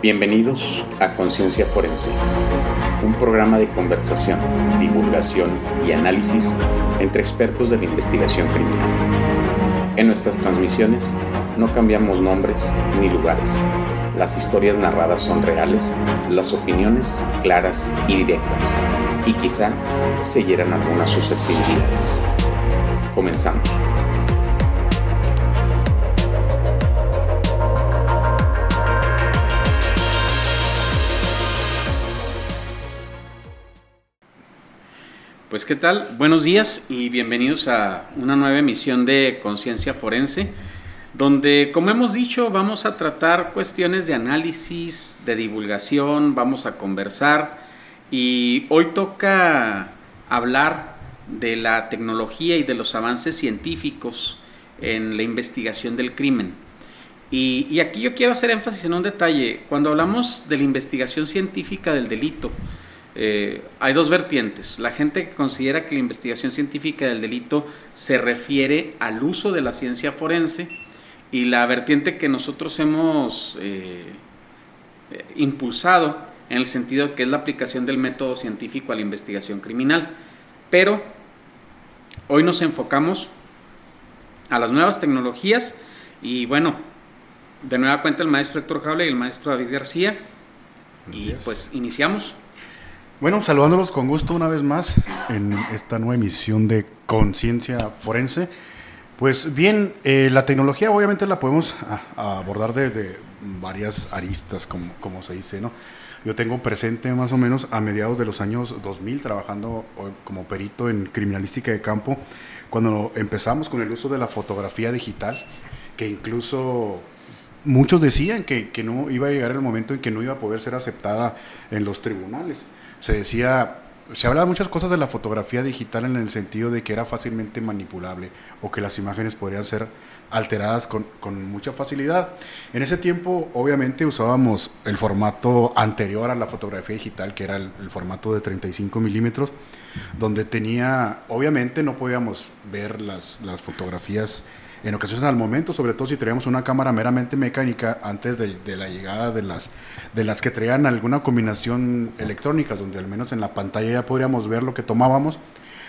Bienvenidos a Conciencia Forense, un programa de conversación, divulgación y análisis entre expertos de la investigación criminal. En nuestras transmisiones no cambiamos nombres ni lugares. Las historias narradas son reales, las opiniones claras y directas, y quizá se hieran algunas susceptibilidades. Comenzamos. Pues qué tal, buenos días y bienvenidos a una nueva emisión de Conciencia Forense, donde como hemos dicho vamos a tratar cuestiones de análisis, de divulgación, vamos a conversar y hoy toca hablar de la tecnología y de los avances científicos en la investigación del crimen. Y, y aquí yo quiero hacer énfasis en un detalle, cuando hablamos de la investigación científica del delito, eh, hay dos vertientes. La gente que considera que la investigación científica del delito se refiere al uso de la ciencia forense y la vertiente que nosotros hemos eh, impulsado en el sentido que es la aplicación del método científico a la investigación criminal. Pero hoy nos enfocamos a las nuevas tecnologías y bueno, de nueva cuenta el maestro Héctor Jable y el maestro David García. Y pues iniciamos. Bueno, saludándolos con gusto una vez más en esta nueva emisión de Conciencia Forense. Pues bien, eh, la tecnología obviamente la podemos abordar desde varias aristas, como, como se dice, ¿no? Yo tengo presente más o menos a mediados de los años 2000 trabajando como perito en criminalística de campo, cuando empezamos con el uso de la fotografía digital, que incluso muchos decían que, que no iba a llegar el momento en que no iba a poder ser aceptada en los tribunales se decía, se hablaba muchas cosas de la fotografía digital en el sentido de que era fácilmente manipulable o que las imágenes podrían ser alteradas con, mucha facilidad. En ese tiempo, obviamente, usábamos el formato anterior a la fotografía digital, que era el, el formato de 35 milímetros, donde tenía, obviamente, no podíamos ver las, las fotografías en ocasiones al momento, sobre todo si teníamos una cámara meramente mecánica antes de, la llegada de las, que traían alguna combinación electrónica, donde al menos en la pantalla ya podríamos ver lo que tomábamos,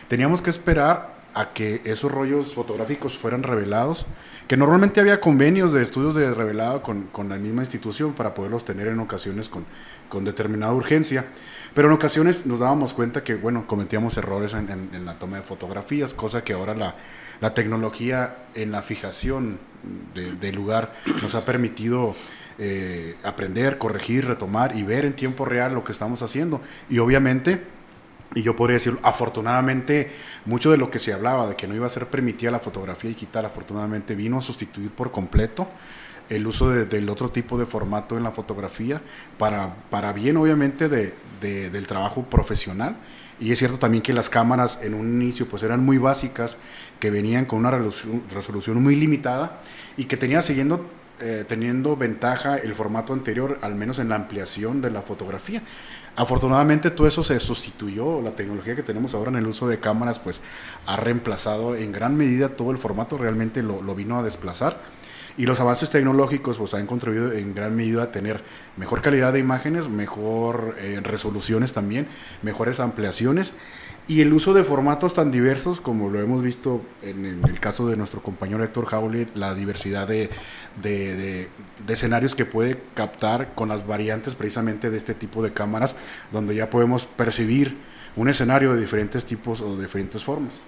teníamos que esperar a que esos rollos fotográficos fueran revelados, que normalmente había convenios de estudios de revelado con, la misma institución para poderlos tener en ocasiones con, determinada urgencia, pero en ocasiones nos dábamos cuenta que, bueno, cometíamos errores en, la toma de fotografías, cosa que ahora la, tecnología en la fijación del lugar nos ha permitido eh, aprender, corregir, retomar y ver en tiempo real lo que estamos haciendo. Y obviamente, y yo podría decir, afortunadamente, mucho de lo que se hablaba de que no iba a ser permitida la fotografía digital, afortunadamente vino a sustituir por completo el uso del otro tipo de formato en la fotografía para, para bien obviamente de, del trabajo profesional y es cierto también que las cámaras en un inicio pues eran muy básicas, que venían con una resolución, muy limitada y que tenía siguiendo eh, teniendo ventaja el formato anterior, al menos en la ampliación de la fotografía. Afortunadamente todo eso se sustituyó, la tecnología que tenemos ahora en el uso de cámaras pues ha reemplazado en gran medida todo el formato, realmente lo, lo vino a desplazar y los avances tecnológicos pues, han contribuido en gran medida a tener mejor calidad de imágenes, mejor eh, resoluciones también, mejores ampliaciones y el uso de formatos tan diversos como lo hemos visto en, el caso de nuestro compañero Héctor Howlett, la diversidad de, de, escenarios que puede captar con las variantes precisamente de este tipo de cámaras, donde ya podemos percibir un escenario de diferentes tipos o de diferentes formas.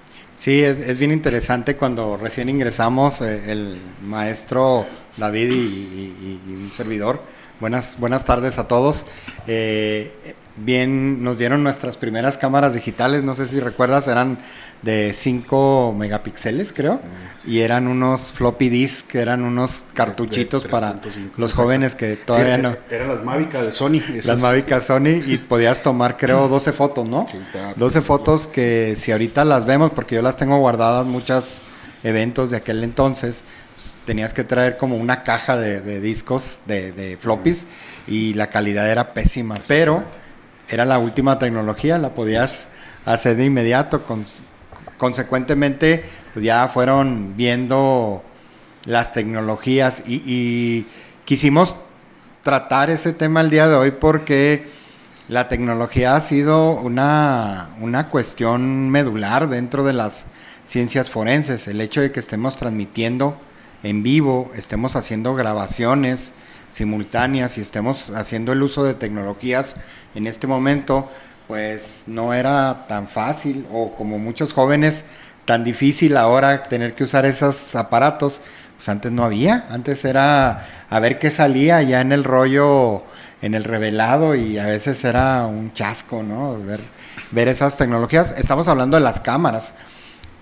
Sí, es, bien interesante cuando recién ingresamos eh, el maestro David y, un servidor. Buenas, buenas tardes a todos. Eh, bien, nos dieron nuestras primeras cámaras digitales, no sé si recuerdas, eran de 5 megapíxeles, creo, y eran unos floppy disk, que eran unos cartuchitos para los jóvenes que todavía no. Eran las Mavic de Sony. Las Sony y podías tomar, creo, 12 fotos, ¿no? 12 fotos que si ahorita las vemos, porque yo las tengo guardadas muchos eventos de aquel entonces, pues, tenías que traer como una caja de, discos, de, de floppies, y la calidad era pésima, pero era la última tecnología, la podías hacer de inmediato con consecuentemente pues ya fueron viendo las tecnologías y, quisimos tratar ese tema el día de hoy porque la tecnología ha sido una, una cuestión medular dentro de las ciencias forenses. El hecho de que estemos transmitiendo en vivo, estemos haciendo grabaciones simultáneas y estemos haciendo el uso de tecnologías en este momento, pues no era tan fácil o como muchos jóvenes tan difícil ahora tener que usar esos aparatos. Pues antes no había, antes era a ver qué salía ya en el rollo, en el revelado y a veces era un chasco, ¿no? Ver, ver esas tecnologías. Estamos hablando de las cámaras.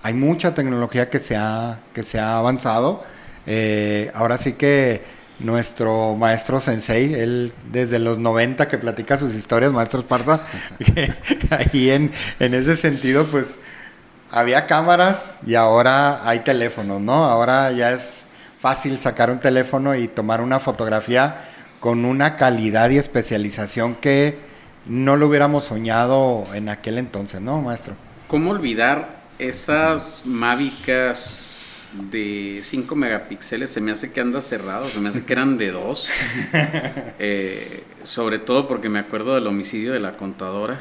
Hay mucha tecnología que se ha, que se ha avanzado. Eh, ahora sí que nuestro maestro Sensei, él desde los 90 que platica sus historias, maestro Esparza, ahí en, en ese sentido, pues había cámaras y ahora hay teléfonos, ¿no? Ahora ya es fácil sacar un teléfono y tomar una fotografía con una calidad y especialización que no lo hubiéramos soñado en aquel entonces, ¿no, maestro? ¿Cómo olvidar esas mávicas de 5 megapíxeles? Se me hace que anda cerrado, se me hace que eran de 2. Eh, sobre todo porque me acuerdo del homicidio de la contadora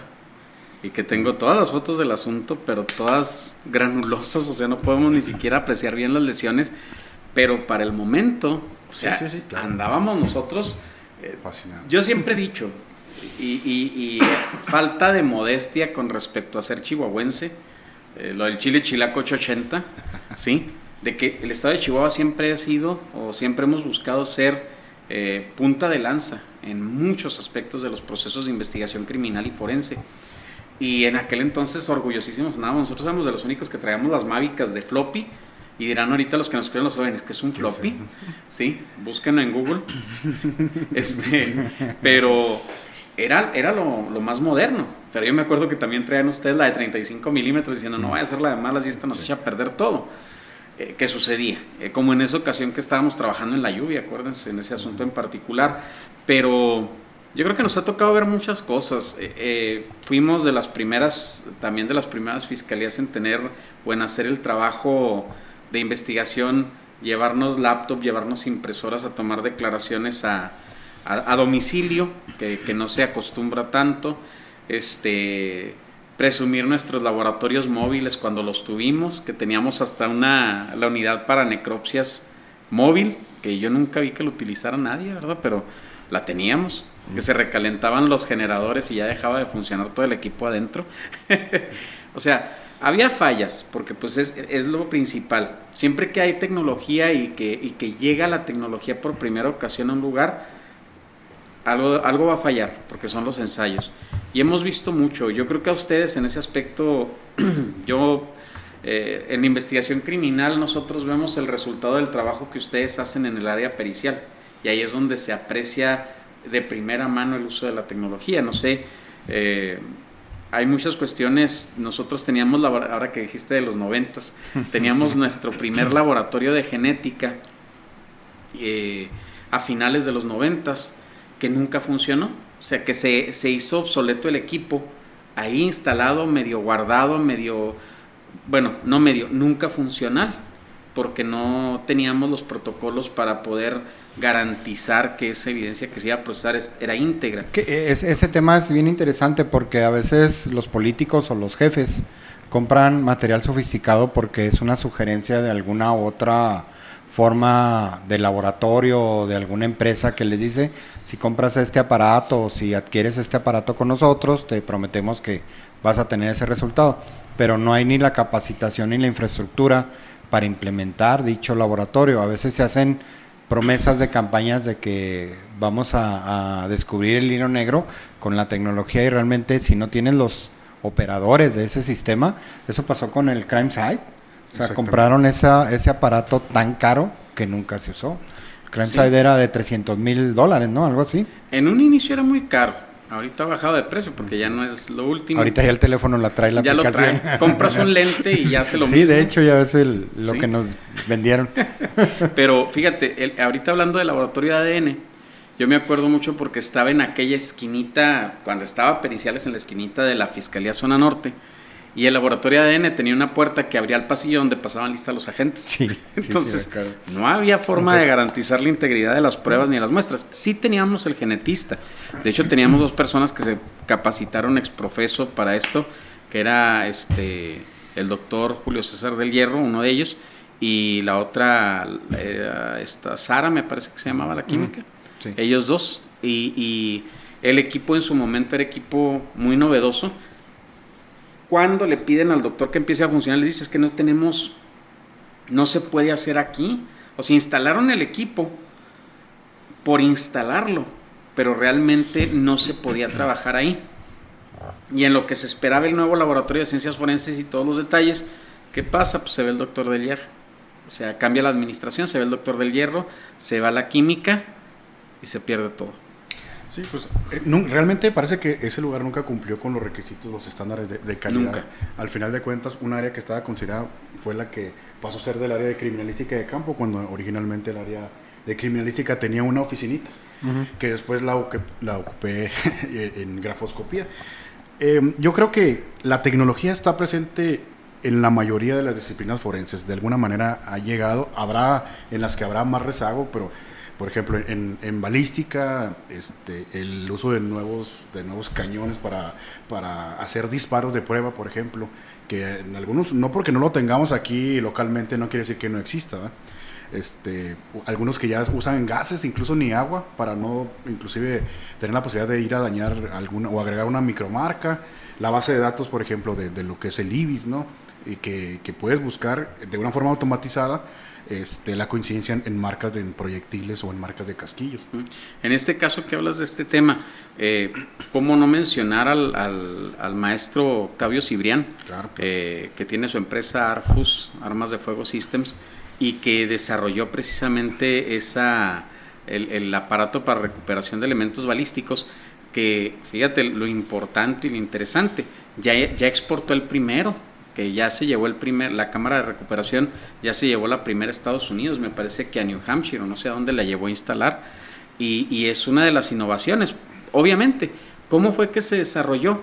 y que tengo todas las fotos del asunto, pero todas granulosas, o sea, no podemos ni siquiera apreciar bien las lesiones, pero para el momento, o sea, andábamos nosotros... Eh, yo siempre he dicho, y, falta de modestia con respecto a ser chihuahuense, eh, lo del Chile Chilaco 880, ¿sí? De que el estado de Chihuahua siempre ha sido, o siempre hemos buscado ser eh, punta de lanza en muchos aspectos de los procesos de investigación criminal y forense. Y en aquel entonces, orgullosísimos andábamos. Nosotros éramos de los únicos que traíamos las mávicas de floppy. Y dirán ahorita los que nos escuchan los jóvenes que es un floppy. Sí, búsquenlo en Google. este, pero era, era lo, más moderno. Pero yo me acuerdo que también traían ustedes la de 35 milímetros diciendo, no vaya a ser la de malas y esta nos echa a perder todo. Eh, ¿Qué sucedía? Eh, como en esa ocasión que estábamos trabajando en la lluvia, acuérdense, en ese asunto en particular. Pero yo creo que nos ha tocado ver muchas cosas. Eh, eh, fuimos de las primeras, también de las primeras fiscalías en tener o en hacer el trabajo de investigación, llevarnos laptop, llevarnos impresoras a tomar declaraciones a, domicilio, que, que, no se acostumbra tanto. Este, presumir nuestros laboratorios móviles cuando los tuvimos, que teníamos hasta una, la unidad para necropsias móvil, que yo nunca vi que lo utilizara nadie, ¿verdad? Pero la teníamos que se recalentaban los generadores y ya dejaba de funcionar todo el equipo adentro. o sea, había fallas, porque pues es, lo principal. Siempre que hay tecnología y que, y que llega la tecnología por primera ocasión a un lugar, algo, algo va a fallar, porque son los ensayos. Y hemos visto mucho. Yo creo que a ustedes en ese aspecto, yo eh, en investigación criminal nosotros vemos el resultado del trabajo que ustedes hacen en el área pericial. Y ahí es donde se aprecia de primera mano el uso de la tecnología. No sé, eh, hay muchas cuestiones. Nosotros teníamos, ahora que dijiste de los noventas, teníamos nuestro primer laboratorio de genética eh, a finales de los noventas que nunca funcionó. O sea, que se, se hizo obsoleto el equipo, ahí instalado, medio guardado, medio, bueno, no medio, nunca funcional, porque no teníamos los protocolos para poder garantizar que esa evidencia que se iba a procesar era íntegra. Ese tema es bien interesante porque a veces los políticos o los jefes compran material sofisticado porque es una sugerencia de alguna otra forma de laboratorio o de alguna empresa que les dice, si compras este aparato o si adquieres este aparato con nosotros, te prometemos que vas a tener ese resultado. Pero no hay ni la capacitación ni la infraestructura para implementar dicho laboratorio. A veces se hacen promesas de campañas de que vamos a, descubrir el hilo negro con la tecnología y realmente si no tienes los operadores de ese sistema, eso pasó con el Crime Site, o sea, compraron esa, ese aparato tan caro que nunca se usó. El Crime Site era de 300 mil dólares, ¿no? Algo así. En un inicio era muy caro. Ahorita ha bajado de precio porque ya no es lo último. Ahorita ya el teléfono la trae la ya aplicación. Lo trae. Compras un lente y ya se lo Sí, de hecho ya ves el, lo que nos vendieron. Pero fíjate, ahorita hablando del laboratorio de ADN, yo me acuerdo mucho porque estaba en aquella esquinita, cuando estaba Periciales en la esquinita de la Fiscalía Zona Norte, y el laboratorio de ADN tenía una puerta que abría al pasillo donde pasaban lista los agentes. Sí, Entonces, no había forma de garantizar la integridad de las pruebas ni de las muestras. Sí teníamos el genetista. De hecho, teníamos dos personas que se capacitaron exprofeso para esto, que era este el doctor Julio César del Hierro, uno de ellos, y la otra, esta Sara, me parece que se llamaba la química. Ellos dos. Y, y el equipo en su momento era equipo muy novedoso cuando le piden al doctor que empiece a funcionar, les dices que no tenemos, no se puede hacer aquí. O sea, instalaron el equipo por instalarlo, pero realmente no se podía trabajar ahí. Y en lo que se esperaba el nuevo laboratorio de ciencias forenses y todos los detalles, ¿qué pasa? Pues se ve el doctor del hierro. O sea, cambia la administración, se ve el doctor del hierro, se va la química y se pierde todo. Sí, pues eh, realmente parece que ese lugar nunca cumplió con los requisitos, los estándares de, calidad. Nunca. Al final de cuentas, un área que estaba considerada fue la que pasó a ser del área de criminalística de campo, cuando originalmente el área de criminalística tenía una oficinita, que después la, la ocupé en grafoscopía. Em, yo creo que la tecnología está presente en la mayoría de las disciplinas forenses. De alguna manera ha llegado, habrá en las que habrá más rezago, pero por ejemplo, en, balística, este, el uso de nuevos, de nuevos cañones para, para hacer disparos de prueba, por ejemplo, que en algunos, no porque no lo tengamos aquí localmente, no quiere decir que no exista, Este, algunos que ya usan gases, incluso ni agua, para no, inclusive, tener la posibilidad de ir a dañar alguna o agregar una micromarca. La base de datos, por ejemplo, de, de lo que es el IBIS, ¿no? Y que, que puedes buscar de una forma automatizada este, la coincidencia en, marcas de proyectiles o en marcas de casquillos. En este caso que hablas de este tema, eh, ¿cómo no mencionar al, al, maestro Octavio Cibrián, eh, que tiene su empresa Arfus, Armas de Fuego Systems, y que desarrolló precisamente esa, el, el aparato para recuperación de elementos balísticos? que fíjate lo importante y lo interesante, ya, ya exportó el primero, que ya se llevó el primer, la Cámara de Recuperación ya se llevó la primera a Estados Unidos, me parece que a New Hampshire o no sé a dónde la llevó a instalar, y, es una de las innovaciones. Obviamente, ¿cómo fue que se desarrolló?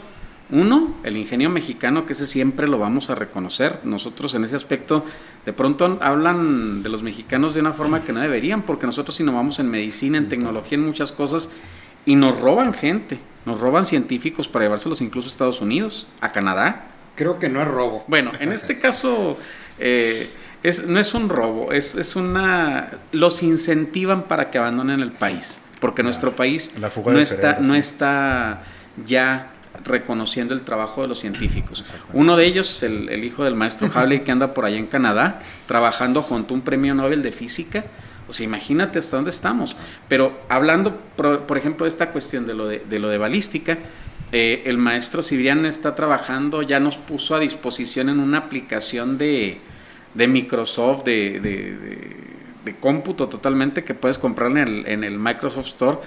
Uno, el ingenio mexicano, que ese siempre lo vamos a reconocer. Nosotros en ese aspecto, de pronto hablan de los mexicanos de una forma que no deberían, porque nosotros innovamos en medicina, en tecnología, en muchas cosas, y nos roban gente, nos roban científicos para llevárselos incluso a Estados Unidos, a Canadá. Creo que no es robo. Bueno, en este caso eh, es, no es un robo, es, es, una... Los incentivan para que abandonen el país, porque nuestro país no, está, no está ya reconociendo el trabajo de los científicos. Uno de ellos, el, el hijo del maestro Hawley, que anda por allá en Canadá, trabajando junto a un premio Nobel de Física. O sea, imagínate hasta dónde estamos. Pero hablando, por, ejemplo, de esta cuestión de lo de, de lo de balística, eh, el maestro Cibrián está trabajando, ya nos puso a disposición en una aplicación de, Microsoft, de, cómputo totalmente, que puedes comprar en el, Microsoft Store,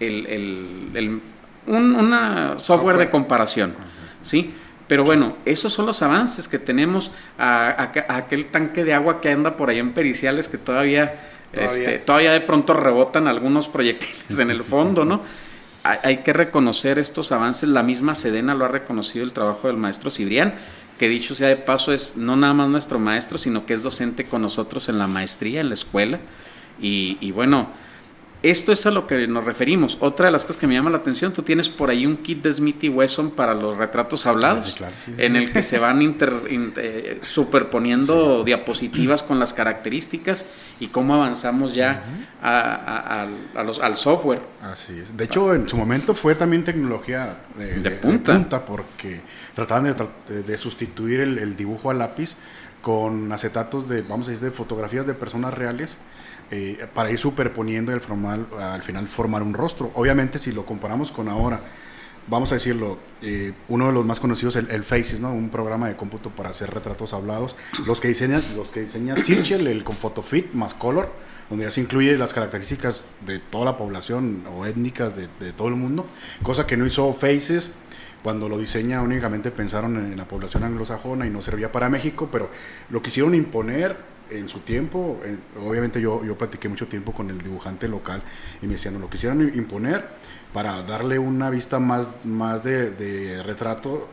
el, un software, de comparación. ¿sí? Pero bueno, esos son los avances que tenemos a, aquel tanque de agua que anda por ahí en periciales que todavía, todavía. Este, todavía de pronto rebotan algunos proyectiles en el fondo, ¿no? hay que reconocer estos avances. La misma Sedena lo ha reconocido el trabajo del maestro Cibrián, que dicho sea de paso es no nada más nuestro maestro, sino que es docente con nosotros en la maestría, en la escuela. Y, y bueno, esto es a lo que nos referimos. Otra de las cosas que me llama la atención, tú tienes por ahí un kit de Smith y Wesson para los retratos hablados, en el que se van eh, superponiendo diapositivas con las características y cómo avanzamos ya a, los, al software. Así es. De hecho, en su momento fue también tecnología de, punta. porque trataban de, sustituir el, el dibujo a lápiz con acetatos de, vamos a decir, de fotografías de personas reales eh, para ir superponiendo el formal, al final formar un rostro. Obviamente si lo comparamos con ahora, vamos a decirlo, eh, uno de los más conocidos, el, el, Faces, ¿no? un programa de cómputo para hacer retratos hablados, los que diseña, los que diseña Sirchel, el con PhotoFit más Color, donde ya se incluye las características de toda la población o étnicas de, de todo el mundo, cosa que no hizo Faces cuando lo diseña únicamente pensaron en la población anglosajona y no servía para México, pero lo quisieron imponer en su tiempo, obviamente yo, yo platiqué mucho tiempo con el dibujante local y me decían, no, lo quisieran imponer para darle una vista más, más de, retrato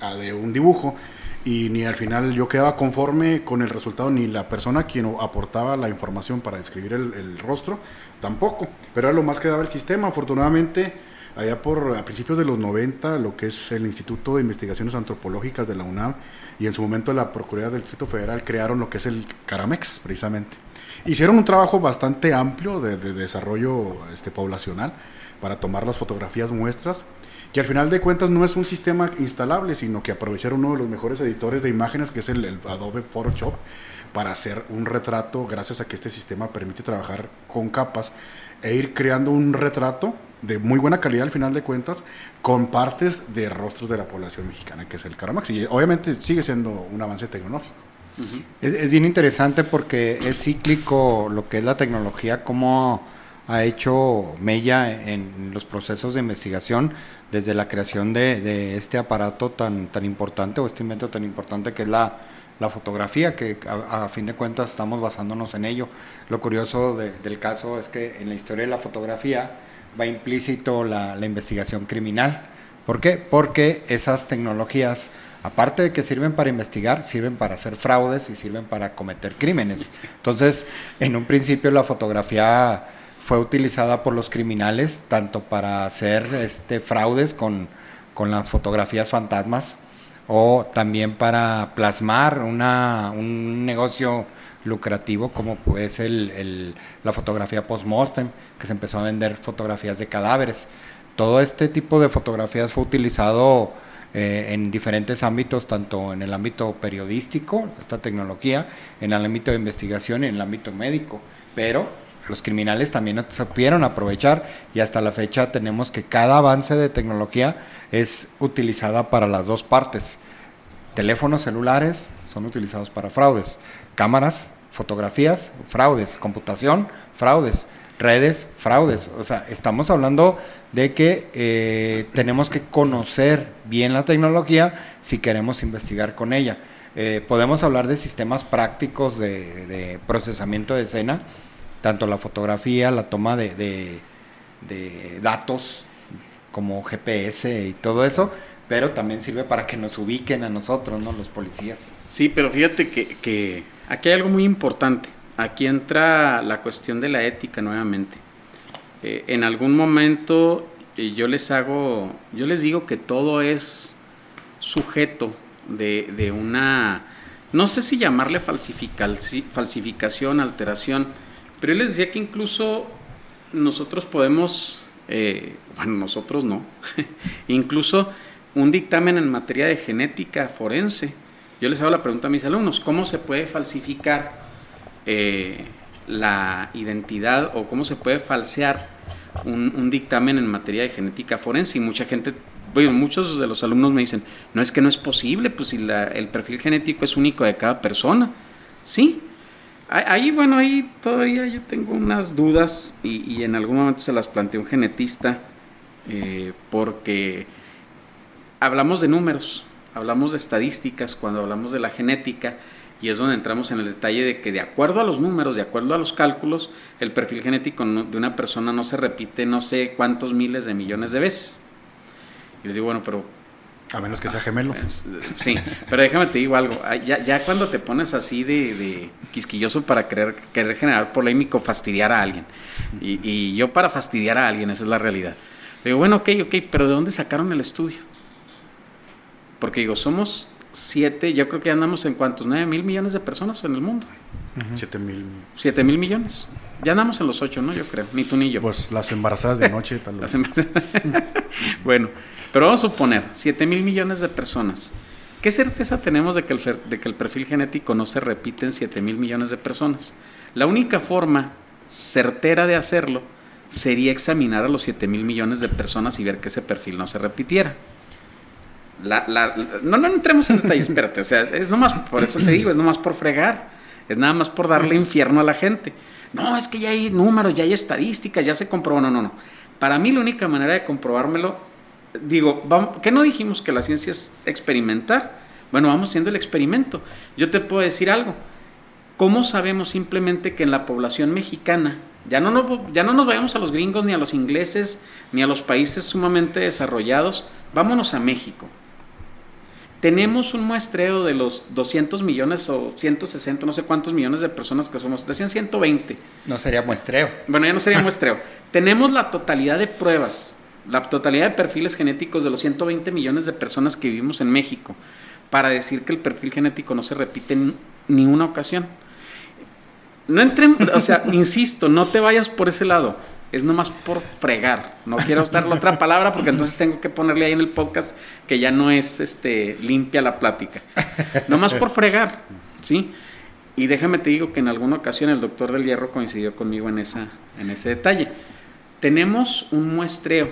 a, de un dibujo y ni al final yo quedaba conforme con el resultado, ni la persona quien aportaba la información para describir el, rostro, tampoco. Pero era lo más que daba el sistema. Afortunadamente, allá por a principios de los 90, lo que es el Instituto de Investigaciones Antropológicas de la UNAM y en su momento la Procuraduría del Distrito Federal crearon lo que es el Caramex, precisamente. Hicieron un trabajo bastante amplio de, de desarrollo este, poblacional para tomar las fotografías muestras que al final de cuentas no es un sistema instalable, sino que aprovechar uno de los mejores editores de imágenes, que es el, Adobe Photoshop, para hacer un retrato, gracias a que este sistema permite trabajar con capas e ir creando un retrato de muy buena calidad al final de cuentas, con partes de rostros de la población mexicana, que es el Caramax. Y obviamente sigue siendo un avance tecnológico. es, es, bien interesante porque es cíclico lo que es la tecnología, como ha hecho mella en los procesos de investigación desde la creación de, este aparato tan, tan importante o este invento tan importante que es la, fotografía, que a, fin de cuentas estamos basándonos en ello. Lo curioso del caso es que en la historia de la fotografía va implícito la, la investigación criminal. ¿Por qué? Porque esas tecnologías aparte de que sirven para investigar, sirven para hacer fraudes y sirven para cometer crímenes. Entonces, en un principio la fotografía fue utilizada por los criminales tanto para hacer este, fraudes con, las fotografías fantasmas o también para plasmar una, un negocio lucrativo como pues el, la fotografía post-mortem, que se empezó a vender fotografías de cadáveres. Todo este tipo de fotografías fue utilizado eh, en diferentes ámbitos, tanto en el ámbito periodístico, esta tecnología, en el ámbito de investigación y en el ámbito médico, pero los criminales también supieron aprovechar y hasta la fecha tenemos que cada avance de tecnología es utilizada para las dos partes. Teléfonos celulares son utilizados para fraudes, cámaras, fotografías, fraudes, computación, fraudes, redes, fraudes. O sea, estamos hablando de que eh, tenemos que conocer bien la tecnología si queremos investigar con ella. Eh, podemos hablar de sistemas prácticos de procesamiento de escena, tanto la fotografía, la toma de, datos como GPS y todo eso, pero también sirve para que nos ubiquen a nosotros, ¿no? Los policías. Sí, pero fíjate que, aquí hay algo muy importante. Aquí entra la cuestión de la ética nuevamente. Eh, en algún momento eh, yo les hago, yo les digo que todo es sujeto de, de una, no sé si llamarle falsificación, alteración, pero él les decía que incluso nosotros podemos, eh, bueno, nosotros no, incluso un dictamen en materia de genética forense. Yo les hago la pregunta a mis alumnos, ¿cómo se puede falsificar eh, la identidad o cómo se puede falsear un, dictamen en materia de genética forense? Y mucha gente, bueno, muchos de los alumnos me dicen, no es que no es posible, pues si el perfil genético es único de cada persona. Sí, Ahí, bueno, ahí todavía yo tengo unas dudas y, en algún momento se las planteó un genetista eh, porque hablamos de números, hablamos de estadísticas cuando hablamos de la genética y es donde entramos en el detalle de que de acuerdo a los números, de acuerdo a los cálculos, el perfil genético de una persona no se repite no sé cuántos miles de millones de veces. Y les digo, bueno, pero a menos que sea gemelo. Sí, pero déjame te digo algo. Ya, ya cuando te pones así de, quisquilloso para querer, querer generar polémico, fastidiar a alguien. Y, yo para fastidiar a alguien, esa es la realidad. Digo, bueno, ok, ok, pero ¿de dónde sacaron el estudio? Porque digo, somos siete, yo creo que andamos en cuántos, nueve mil millones de personas en el mundo. Siete mil. Siete mil millones. Ya andamos en los ocho, ¿no? Yo creo, ni tú ni yo. Pues las embarazadas de noche, tal vez. bueno, pero vamos a suponer, 7 mil millones de personas. ¿Qué certeza tenemos de que, el, de que el perfil genético no se repite en 7 mil millones de personas? La única forma certera de hacerlo sería examinar a los 7 mil millones de personas y ver que ese perfil no se repitiera. no, no entremos en detalles, espérate, o sea, es nomás, por eso te digo, es nomás por fregar, es nada más por darle infierno a la gente. No, es que ya hay números, ya hay estadísticas, ya se comprobó, no, no, no. Para mí la única manera de comprobármelo digo, ¿qué no dijimos que la ciencia es experimentar? Bueno, vamos haciendo el experimento. Yo te puedo decir algo. ¿Cómo sabemos simplemente que en la población mexicana, ya no, nos, ya no nos vayamos a los gringos, ni a los ingleses, ni a los países sumamente desarrollados, vámonos a México. Tenemos un muestreo de los 200 millones o 160, no sé cuántos millones de personas que somos. Decían 120. No sería muestreo. Bueno, ya no sería muestreo. Tenemos la totalidad de pruebas, la totalidad de perfiles genéticos de los 120 millones de personas que vivimos en México para decir que el perfil genético no se repite en ni una ocasión. No entren, o sea, insisto, no te vayas por ese lado es nomás por fregar. No quiero usar la otra palabra porque entonces tengo que ponerle ahí en el podcast que ya no es este limpia la plática. Nomás por fregar, ¿sí? Y déjame te digo que en alguna ocasión el doctor del hierro coincidió conmigo en, esa, en ese detalle. Tenemos un muestreo,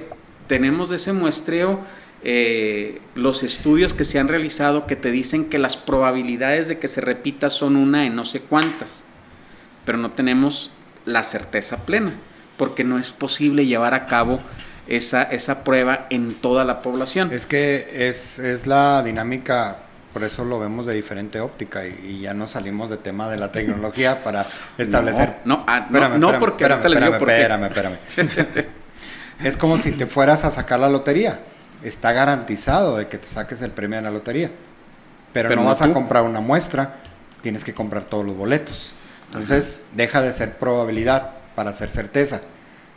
tenemos de ese muestreo eh, los estudios que se han realizado que te dicen que las probabilidades de que se repita son una en no sé cuántas, pero no tenemos la certeza plena porque no es posible llevar a cabo esa, esa prueba en toda la población. Es que es, es la dinámica, por eso lo vemos de diferente óptica y, ya no salimos de tema de la tecnología para establecer... No, no, ah, no, porque espérame, espérame, espérame, espérame. es como si te fueras a sacar la lotería. Está garantizado de que te saques el premio de la lotería. Pero, no, vas a comprar una muestra, tienes que comprar todos los boletos. Entonces, deja de ser probabilidad para hacer certeza.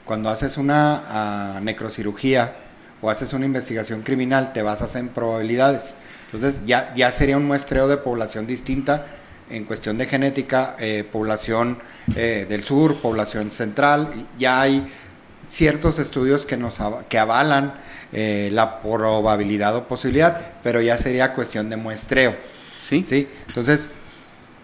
Cuando haces una ah, necrocirugía o haces una investigación criminal, te basas en probabilidades. Entonces ya, ya sería un muestreo de población distinta en cuestión de genética, eh, población eh, del sur, población central. Ya hay ciertos estudios que, nos, que avalan eh, la probabilidad o posibilidad, pero ya sería cuestión de muestreo. Sí. ¿sí? Entonces,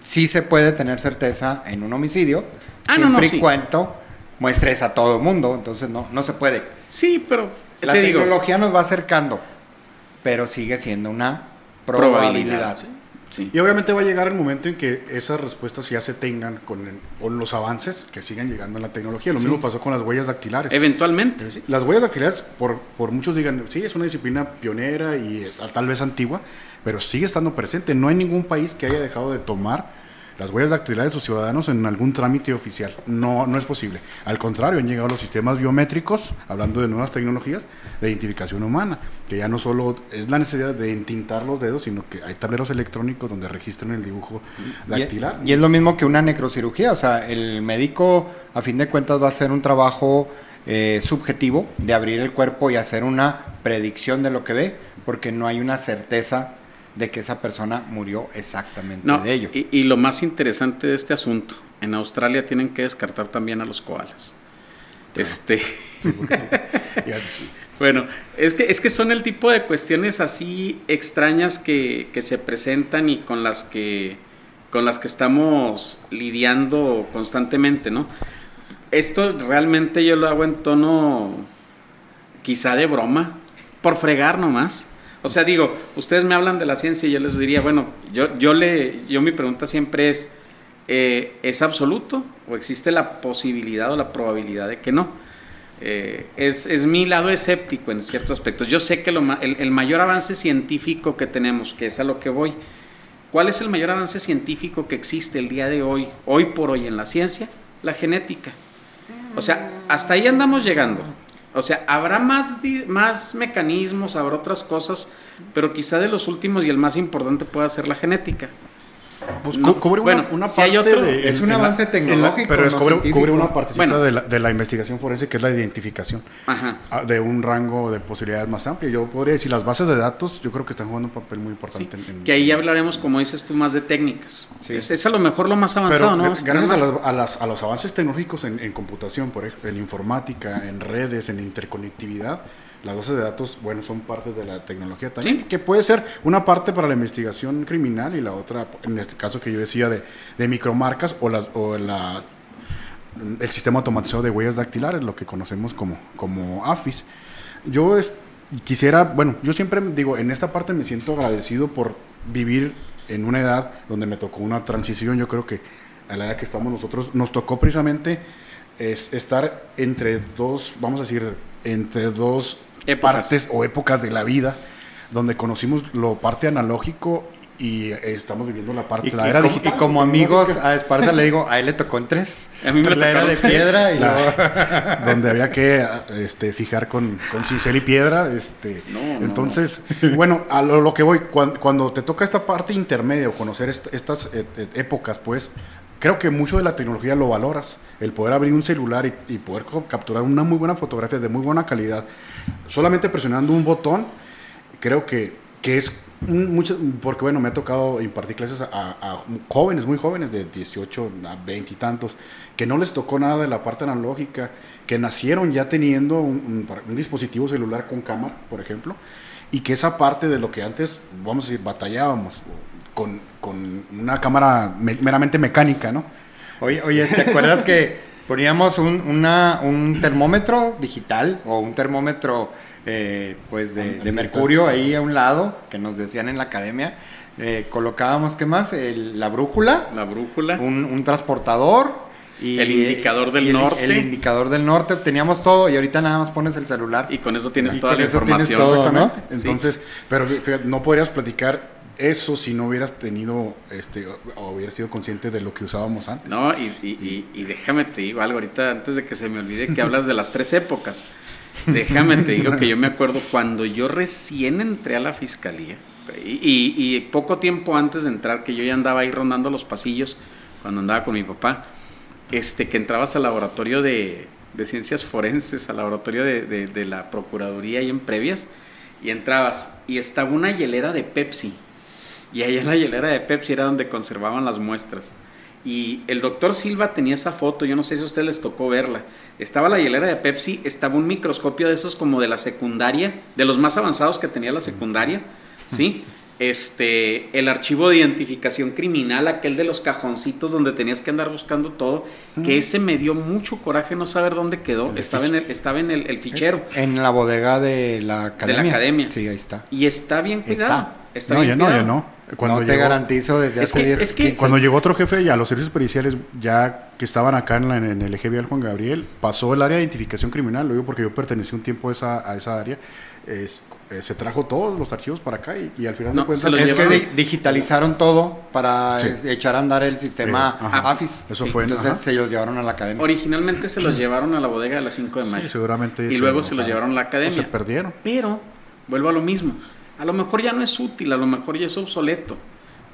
sí se puede tener certeza en un homicidio, Ah, siempre y cuando muestres a todo el mundo, entonces no, no se puede. Sí, pero la tecnología nos va acercando, pero sigue siendo una probabilidad. Sí. Y obviamente va a llegar el momento en que esas respuestas ya se tengan con, con los avances que siguen llegando en la tecnología. Lo mismo pasó con las huellas dactilares. Eventualmente. Las huellas dactilares, por, por muchos digan, sí, es una disciplina pionera y eh, tal vez antigua, pero sigue estando presente. No hay ningún país que haya dejado de tomar las huellas dactilares de sus ciudadanos en algún trámite oficial. No, no es posible. Al contrario, han llegado los sistemas biométricos, hablando de nuevas tecnologías, de identificación humana, que ya no solo es la necesidad de entintar los dedos, sino que hay tableros electrónicos donde registran el dibujo dactilar. Y, es lo mismo que una necrocirugía, o sea, el médico a fin de cuentas va a hacer un trabajo eh, subjetivo de abrir el cuerpo y hacer una predicción de lo que ve, porque no hay una certeza de que esa persona murió exactamente de ello. Y, lo más interesante de este asunto, en Australia tienen que descartar también a los koalas. Este. bueno, es que, es que son el tipo de cuestiones así extrañas que, que, se presentan y con las que, con las que estamos lidiando constantemente, ¿no? Esto realmente yo lo hago en tono quizá de broma, por fregar nomás. O sea, digo, ustedes me hablan de la ciencia y yo les diría, bueno, yo, yo, le, yo mi pregunta siempre es, eh, ¿es absoluto o existe la posibilidad o la probabilidad de que no? Eh, es, es, mi lado escéptico en ciertos aspectos. Yo sé que lo, el, el, mayor avance científico que tenemos, que es a lo que voy, ¿cuál es el mayor avance científico que existe el día de hoy, hoy por hoy en la ciencia? La genética. O sea, hasta ahí andamos llegando. O sea, habrá más, más mecanismos, habrá otras cosas, pero quizá de los últimos y el más importante pueda ser la genética. Pues cubre una, bueno, si hay otro, es un avance tecnológico. pero cubre, una parte de, la, de, la, investigación forense que es la identificación ah, de un rango de posibilidades más amplio. Yo podría decir, las bases de datos yo creo que están jugando un papel muy importante. que ahí hablaremos, como dices tú, más de técnicas. Es, a lo mejor lo más avanzado, ¿no? Gracias a, las, a, los avances tecnológicos en, en computación, por ejemplo, en informática, en redes, en interconectividad, las bases de datos, bueno, son partes de la tecnología también, que puede ser una parte para la investigación criminal y la otra, en este caso que yo decía, de, de micromarcas o, las, o la, el sistema automatizado de huellas dactilares, lo que conocemos como, como AFIS. Yo quisiera, bueno, yo siempre digo, en esta parte me siento agradecido por vivir en una edad donde me tocó una transición, yo creo que a la edad que estamos nosotros, nos tocó precisamente es estar entre dos, vamos a decir, entre dos partes o épocas de la vida donde conocimos lo parte analógico y estamos viviendo la parte y, la era digital, y como amigos a Esparza le digo, a él le tocó en tres. A mí me la era de piedra y La- donde había que este, fijar con, con cincel y piedra. Este, No, no, entonces, bueno, a lo, lo que voy, cuan- cuando, te toca esta parte intermedia o conocer est- estas eh, eh, épocas, pues creo que mucho de la tecnología lo valoras. El poder abrir un celular y, poder capturar una muy buena fotografía de muy buena calidad, solamente presionando un botón, creo que, que es mucho, porque bueno, me ha tocado impartir clases a, jóvenes, muy jóvenes, de 18 a 20 y tantos, que no les tocó nada de la parte analógica, que nacieron ya teniendo un- un dispositivo celular con cámara, por ejemplo, y que esa parte de lo que antes, vamos a decir, batallábamos con, con una cámara me- meramente mecánica, ¿no? Oye, oye, ¿te acuerdas que poníamos un, una- un termómetro digital o un termómetro eh, pues de, mercurio ahí a un lado que nos decían en la academia? Eh, colocábamos, ¿qué más? El- la brújula, La brújula. un, un transportador. Y, El indicador del y el- norte. El indicador del norte, teníamos todo y ahorita nada más pones el celular. Y con eso tienes Y toda con la eso tienes información. todo, ¿no? Exactamente. Entonces, pero, pero no podrías platicar eso si no hubieras tenido, este, o, hubieras sido consciente de lo que usábamos antes. No, y, y- y- y déjame te digo algo ahorita, antes de que se me olvide que hablas de las tres épocas. Déjame te digo que yo me acuerdo cuando yo recién entré a la fiscalía, y poco tiempo antes de entrar, que yo ya andaba ahí rondando los pasillos, cuando andaba con mi papá, este, que entrabas al laboratorio de, de ciencias forenses, al laboratorio de, de- de la Procuraduría y en previas, y entrabas, y estaba una hielera de Pepsi. Y ahí en la hielera de Pepsi era donde conservaban las muestras. Y el doctor Silva tenía esa foto, yo no sé si a ustedes les tocó verla. Estaba la hielera de Pepsi, estaba un microscopio de esos como de la secundaria, de los más avanzados que tenía la secundaria, ¿sí? Este, el archivo de identificación criminal, aquel de los cajoncitos donde tenías que andar buscando todo, que ese me dio mucho coraje no saber dónde quedó. El Estaba en el, estaba en el, el fichero. En la bodega de la academia. academia. Sí, ahí está. Y está bien cuidado. Está, no, bien ya no, ya cuidado. no. Cuando no te llegó- garantizo desde Es hace que- 10 es que- 15. Cuando llegó otro jefe y a los servicios periciales, ya que estaban acá en, la- en el eje vial Juan Gabriel, pasó el área de identificación criminal, lo digo porque yo pertenecí un tiempo a esa, a esa área, es- eh, se trajo todos los archivos para acá y, y al final No, de cuentas... se los es llevaron. que di- digitalizaron todo para Sí. es- echar a andar el sistema ajá. AFIS. Eso Sí, fue en- Entonces ajá. se los llevaron a la academia. Originalmente se los llevaron a la bodega de las 5 de mayo. Sí, seguramente y luego se los llevaron a la O academia. se perdieron. Pero, vuelvo a lo mismo. A lo mejor ya no es útil, a lo mejor ya es obsoleto.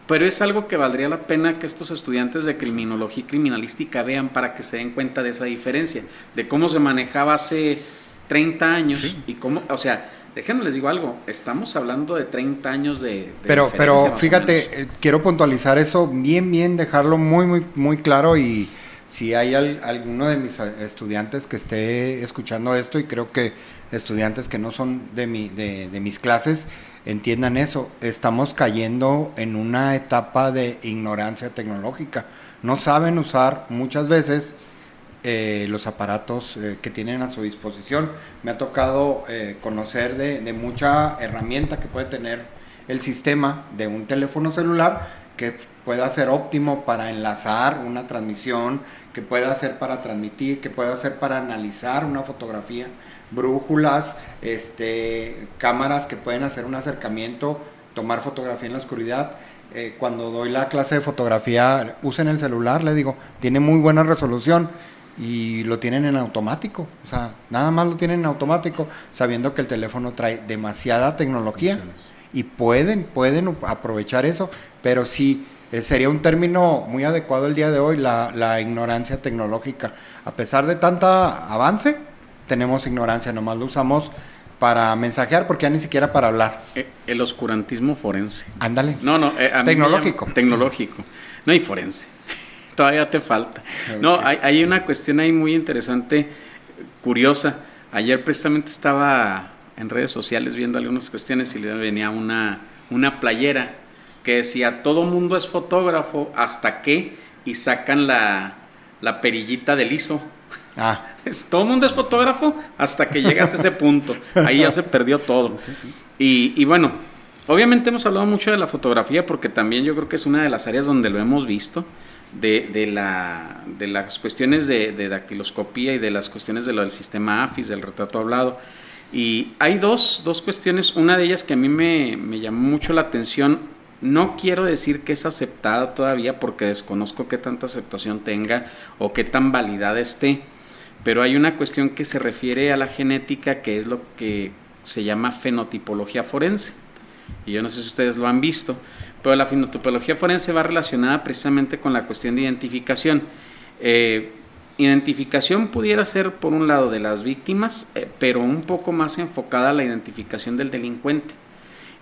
Pero es algo que valdría la pena que estos estudiantes de criminología y criminalística vean para que se den cuenta de esa diferencia, de cómo se manejaba hace 30 años Sí. y cómo, o sea, déjenme les digo algo, estamos hablando de 30 años de... de Pero, pero fíjate, eh, quiero puntualizar eso bien, bien, dejarlo muy, muy, muy claro y si hay al- alguno de mis eh, estudiantes que esté escuchando esto y creo que estudiantes que no son de, mi, de, de mis clases entiendan eso, estamos cayendo en una etapa de ignorancia tecnológica. No saben usar muchas veces eh, los aparatos eh, que tienen a su disposición. Me ha tocado eh, conocer de, de mucha herramienta que puede tener el sistema de un teléfono celular que pueda ser óptimo para enlazar una transmisión, que pueda ser para transmitir, que pueda ser para analizar una fotografía, brújulas, este, cámaras que pueden hacer un acercamiento, tomar fotografía en la oscuridad. Eh, cuando doy la clase de fotografía, usen el celular, le digo, tiene muy buena resolución y lo tienen en automático. O sea, nada más lo tienen en automático, sabiendo que el teléfono trae demasiada tecnología y pueden, pueden aprovechar eso, pero sí eh, sería un término muy adecuado el día de hoy, la, la ignorancia tecnológica. A pesar de tanta avance, tenemos ignorancia, nomás lo usamos para mensajear porque ya ni siquiera para hablar. Eh, El oscurantismo forense. Ándale. No, no, eh, Tecnológico. llama- tecnológico. No hay forense. Todavía te falta. No, hay, hay una cuestión ahí muy interesante, curiosa. Ayer precisamente estaba en redes sociales viendo algunas cuestiones y le venía una, una playera que decía, todo mundo es fotógrafo hasta que, y sacan la, la perillita del ISO. Ah, Todo el mundo es fotógrafo hasta que llegas a ese punto. Ahí ya se perdió todo. Y, y bueno, obviamente hemos hablado mucho de la fotografía porque también yo creo que es una de las áreas donde lo hemos visto, de, de la, de las cuestiones de, de dactiloscopía y de las cuestiones del sistema AFIS, del retrato hablado. Y hay dos, dos cuestiones, una de ellas que a mí me, me llamó mucho la atención no quiero decir que es aceptada todavía porque desconozco qué tanta aceptación tenga o qué tan validada esté, pero hay una cuestión que se refiere a la genética que es lo que se llama fenotipología forense. Y yo no sé si ustedes lo han visto, pero la fenotipología forense va relacionada precisamente con la cuestión de identificación. Eh, identificación pudiera ser por un lado de las víctimas, eh, pero un poco más enfocada a la identificación del delincuente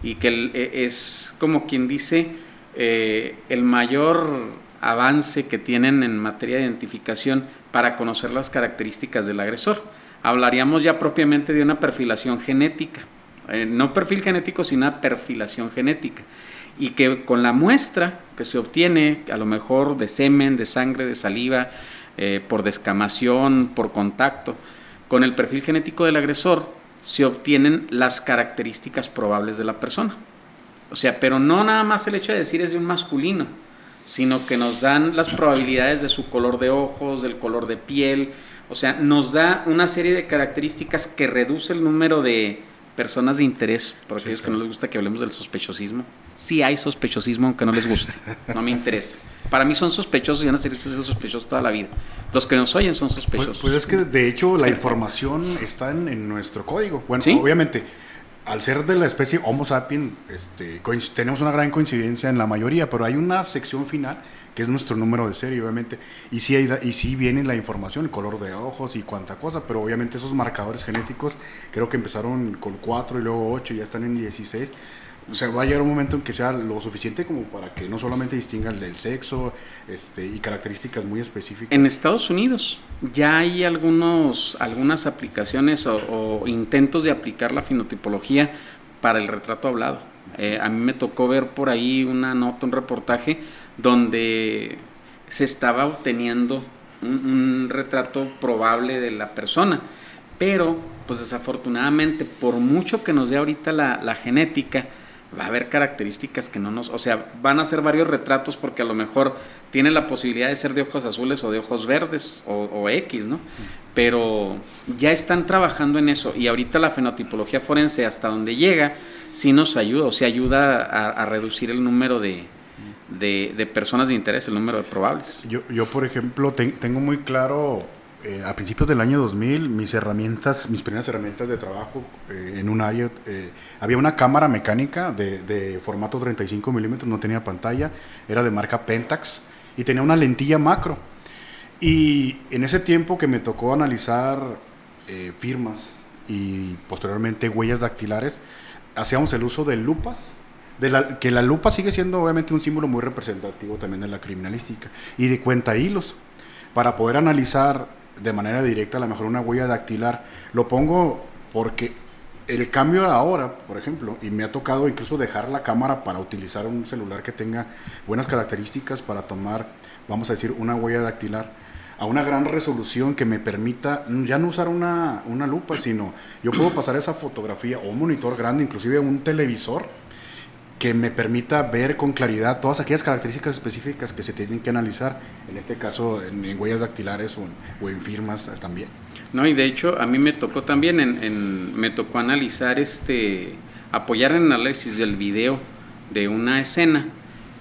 y que e, es como quien dice eh, el mayor avance que tienen en materia de identificación para conocer las características del agresor. Hablaríamos ya propiamente de una perfilación genética, eh, no perfil genético, sino perfilación genética. Y que con la muestra que se obtiene, a lo mejor de semen, de sangre, de saliva, eh, por descamación, por contacto, con el perfil genético del agresor, se obtienen las características probables de la persona. O sea, pero no nada más el hecho de decir es de un masculino, sino que nos dan las probabilidades de su color de ojos, del color de piel, o sea, nos da una serie de características que reduce el número de personas de interés, por aquellos que no les gusta que hablemos del sospechosismo. Sí hay sospechosismo aunque no les guste, no me interesa. Para mí son sospechosos y van a siendo sospechosos toda la vida. Los que nos oyen son pues, sospechosos. Pues, es que de hecho la información está en, nuestro código. Bueno, obviamente, al ser de la especie Homo sapiens, este, tenemos una gran coincidencia en la mayoría, pero hay una sección final que es nuestro número de serie, obviamente. Y sí, hay, y sí viene la información, el color de ojos y cuánta cosa, pero obviamente esos marcadores genéticos creo que empezaron con 4 y luego 8 y ya están en 16. O sea, va a llegar un momento en que sea lo suficiente como para que no solamente distingan del sexo este, y características muy específicas. En Estados Unidos ya hay algunos, algunas aplicaciones o, intentos de aplicar la finotipología para el retrato hablado. Eh, a mí me tocó ver por ahí una nota, un reportaje donde se estaba obteniendo un, retrato probable de la persona. Pero, pues desafortunadamente, por mucho que nos dé ahorita la, genética, va a haber características que no nos, o sea, van a ser varios retratos porque a lo mejor tiene la posibilidad de ser de ojos azules o de ojos verdes o, X, ¿no? Pero ya están trabajando en eso y ahorita la fenotipología forense hasta donde llega sí nos ayuda, o sea, ayuda a reducir el número de, de, personas de interés, el número de probables. Yo, yo por ejemplo, tengo muy claro, eh, a principios del año 2000, mis herramientas, mis primeras herramientas de trabajo eh, en un área, eh, había una cámara mecánica de, formato 35 milímetros, no tenía pantalla, era de marca Pentax y tenía una lentilla macro. Y en ese tiempo que me tocó analizar firmas y posteriormente huellas dactilares, hacíamos el uso de lupas que la lupa sigue siendo obviamente un símbolo muy representativo también de la criminalística y de cuenta hilos para poder analizar de manera directa a lo mejor una huella dactilar. Lo pongo porque el cambio ahora, por ejemplo, y me ha tocado incluso dejar la cámara para utilizar un celular que tenga buenas características para tomar, vamos a decir, una huella dactilar a una gran resolución que me permita ya no usar una, una lupa, sino yo puedo pasar esa fotografía o un monitor grande, inclusive un televisor, que me permita ver con claridad todas aquellas características específicas que se tienen que analizar, en este caso en, huellas dactilares o en, firmas eh, también. No, y de hecho a mí me tocó también, en, me tocó analizar, este, apoyar en análisis del video de una escena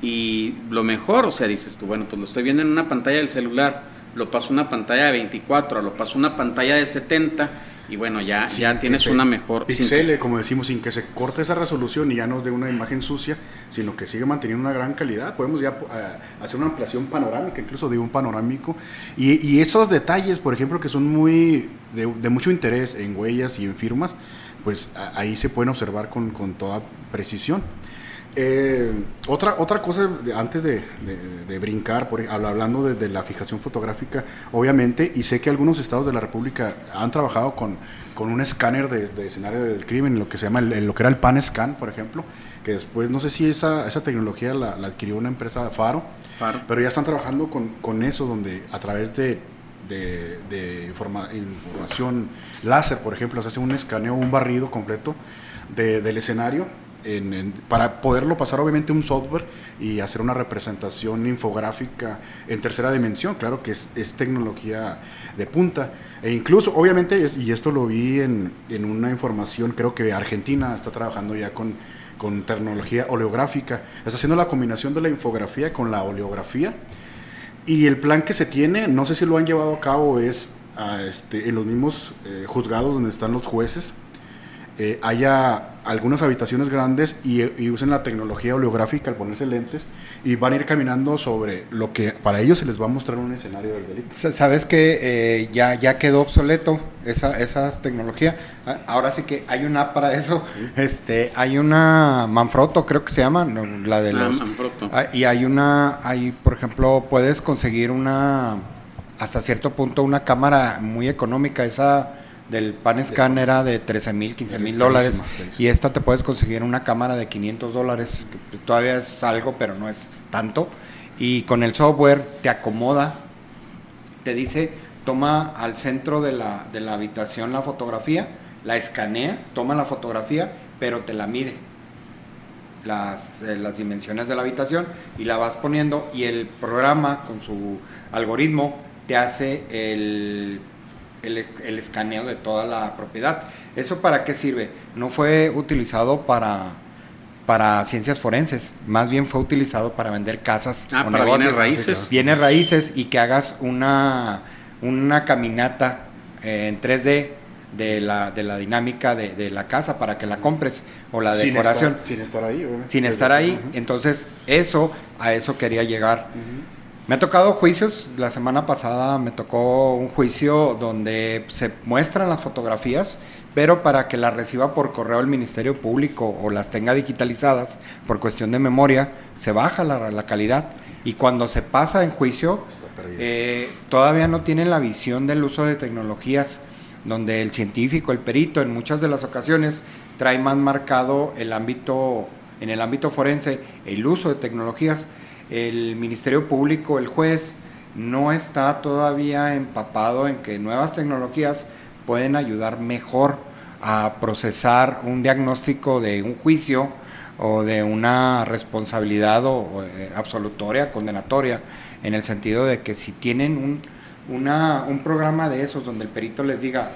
y lo mejor, o sea, dices tú, bueno, pues lo estoy viendo en una pantalla del celular, lo paso a una pantalla de 24, lo paso a una pantalla de 70 y bueno, ya, ya tienes una mejor... Pixele, como decimos, sin que se corte esa resolución y ya nos dé una imagen sucia, sino que sigue manteniendo una gran calidad. Podemos ya eh, hacer una ampliación panorámica, incluso de un panorámico. Y, y esos detalles, por ejemplo, que son muy de, de, mucho interés en huellas y en firmas, pues ahí se pueden observar con, con toda precisión. Eh, otra, otra cosa, antes de, brincar, por, hablando de, la fijación fotográfica, obviamente, y sé que algunos estados de la República han trabajado con, con un escáner de, escenario del crimen, lo que se llama, el, lo que era el PAN Scan, por ejemplo, que después, no sé si esa, esa tecnología la, adquirió una empresa Faro, Faro, pero ya están trabajando con, con eso, donde a través de, de, información láser, por ejemplo, se hace un escaneo, un barrido completo del escenario para poderlo pasar obviamente un software y hacer una representación infográfica en tercera dimensión, claro que es, tecnología de punta. E incluso, obviamente, y esto lo vi en, una información, creo que Argentina está trabajando ya con, con tecnología oleográfica. Está haciendo la combinación de la infografía con la oleografía. Y el plan que se tiene, no sé si lo han llevado a cabo, es a este, en los mismos eh, juzgados donde están los jueces, eh, haya algunas habitaciones grandes y, usen la tecnología oleográfica al ponerse lentes y van a ir caminando sobre lo que para ellos se les va a mostrar un escenario del delito. Sabes que eh, ya, ya quedó obsoleto esa, esa tecnología. Ahora sí que hay una app para eso. Este, hay una Manfrotto, creo que se llama, la de ah, los. Ah, y hay una, hay, por ejemplo, puedes conseguir una, hasta cierto punto, una cámara muy económica. Esa del pan scan era de 13 mil, 15 mil dólares y esta te puedes conseguir una cámara de 500 dólares, que todavía es algo, pero no es tanto. Y con el software te acomoda, te dice, toma al centro de la, de la habitación la fotografía, la escanea, toma la fotografía, pero te la mide. Las, eh, las dimensiones de la habitación y la vas poniendo y el programa con su algoritmo te hace el el, escaneo de toda la propiedad. ¿Eso para qué sirve? No fue utilizado para, para ciencias forenses, más bien fue utilizado para vender casas ah, para bienes raíces. Bienes raíces y que hagas una, una caminata eh, en 3D de la, de la dinámica de, la casa para que la compres o la decoración. sin estar ahí, Sin estar ahí. Entonces, eso, a eso quería llegar. Me ha tocado juicios, la semana pasada me tocó un juicio donde se muestran las fotografías, pero para que las reciba por correo el Ministerio Público o las tenga digitalizadas por cuestión de memoria, se baja la, calidad. Y cuando se pasa en juicio, eh, todavía no tienen la visión del uso de tecnologías, donde el científico, el perito, en muchas de las ocasiones trae más marcado el ámbito, en el ámbito forense, el uso de tecnologías el Ministerio Público, el juez, no está todavía empapado en que nuevas tecnologías pueden ayudar mejor a procesar un diagnóstico de un juicio o de una responsabilidad o, eh, absolutoria, condenatoria, en el sentido de que si tienen un, un programa de esos donde el perito les diga,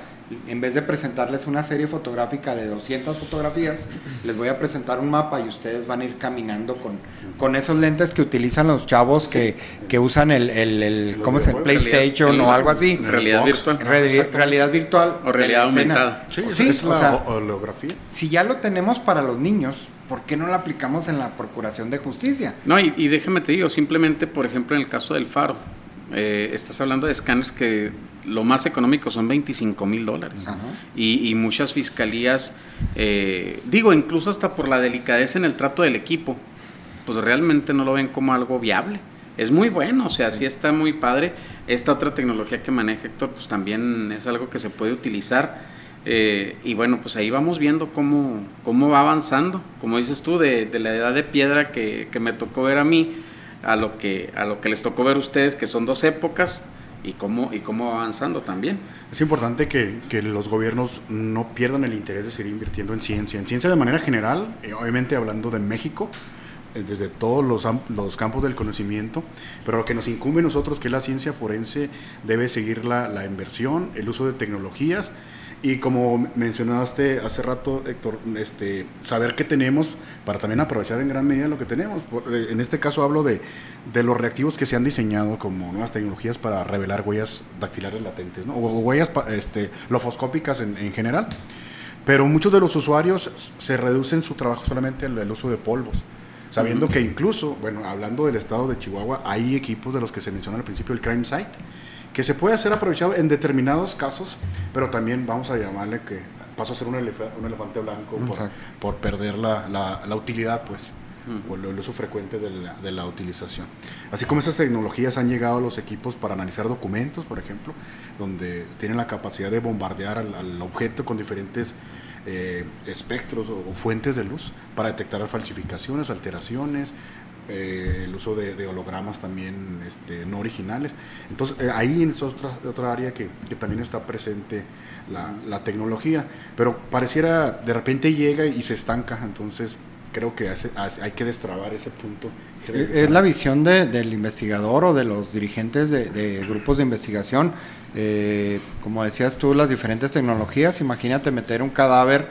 en vez de presentarles una serie fotográfica de 200 fotografías, les voy a presentar un mapa y ustedes van a ir caminando con, con esos lentes que utilizan los chavos que, usan el, el, ¿cómo es? el PlayStation o algo así. Realidad virtual. realidad virtual. O realidad aumentada. Sí, es la holografía. Si ya lo tenemos para los niños, ¿por qué no lo aplicamos en la Procuración de Justicia? No, y, y déjame te digo, simplemente, por ejemplo, en el caso del Faro, eh, estás hablando de escáneres que lo más económico son 25 mil dólares. Y, muchas fiscalías, eh, digo, incluso hasta por la delicadeza en el trato del equipo, pues realmente no lo ven como algo viable. Es muy bueno, o sea, sí. está muy padre. Esta otra tecnología que maneja Héctor, pues también es algo que se puede utilizar. Eh, y bueno, pues ahí vamos viendo cómo, cómo va avanzando. Como dices tú, de, la edad de piedra que, que me tocó ver a mí, a lo que, a lo que les tocó ver ustedes, que son dos épocas, y cómo, y cómo va avanzando también. Es importante que, que, los gobiernos no pierdan el interés de seguir invirtiendo en ciencia, en ciencia de manera general, eh, obviamente hablando de México, eh, desde todos los, los, campos del conocimiento, pero lo que nos incumbe a nosotros, que es la ciencia forense, debe seguir la, la inversión, el uso de tecnologías y como mencionaste hace rato, Héctor, este, saber qué tenemos para también aprovechar en gran medida lo que tenemos. Eh, en este caso hablo de, de los reactivos que se han diseñado como nuevas tecnologías para revelar huellas dactilares latentes, ¿no? o, huellas este, lofoscópicas en, en, general. Pero muchos de los usuarios se reducen su trabajo solamente al uso de polvos sabiendo que incluso, bueno, hablando del estado de Chihuahua, hay equipos de los que se mencionó al principio, el Crime Site, que se puede hacer aprovechado en determinados casos, pero también vamos a llamarle que pasó a ser un, elefante blanco por, perder la, la, utilidad, pues, o el uso frecuente de la, de la, utilización. Así como esas tecnologías han llegado a los equipos para analizar documentos, por ejemplo, donde tienen la capacidad de bombardear al, objeto con diferentes eh, espectros o, fuentes de luz para detectar falsificaciones, alteraciones, eh, el uso de, hologramas también este, no originales. Entonces, eh, ahí es otra, otra área que, también está presente la, tecnología, pero pareciera de repente llega y se estanca, entonces creo que hay que destrabar ese punto. Es la visión del investigador o de los dirigentes de, grupos de investigación. Eh, como decías tú, las diferentes tecnologías, imagínate meter un cadáver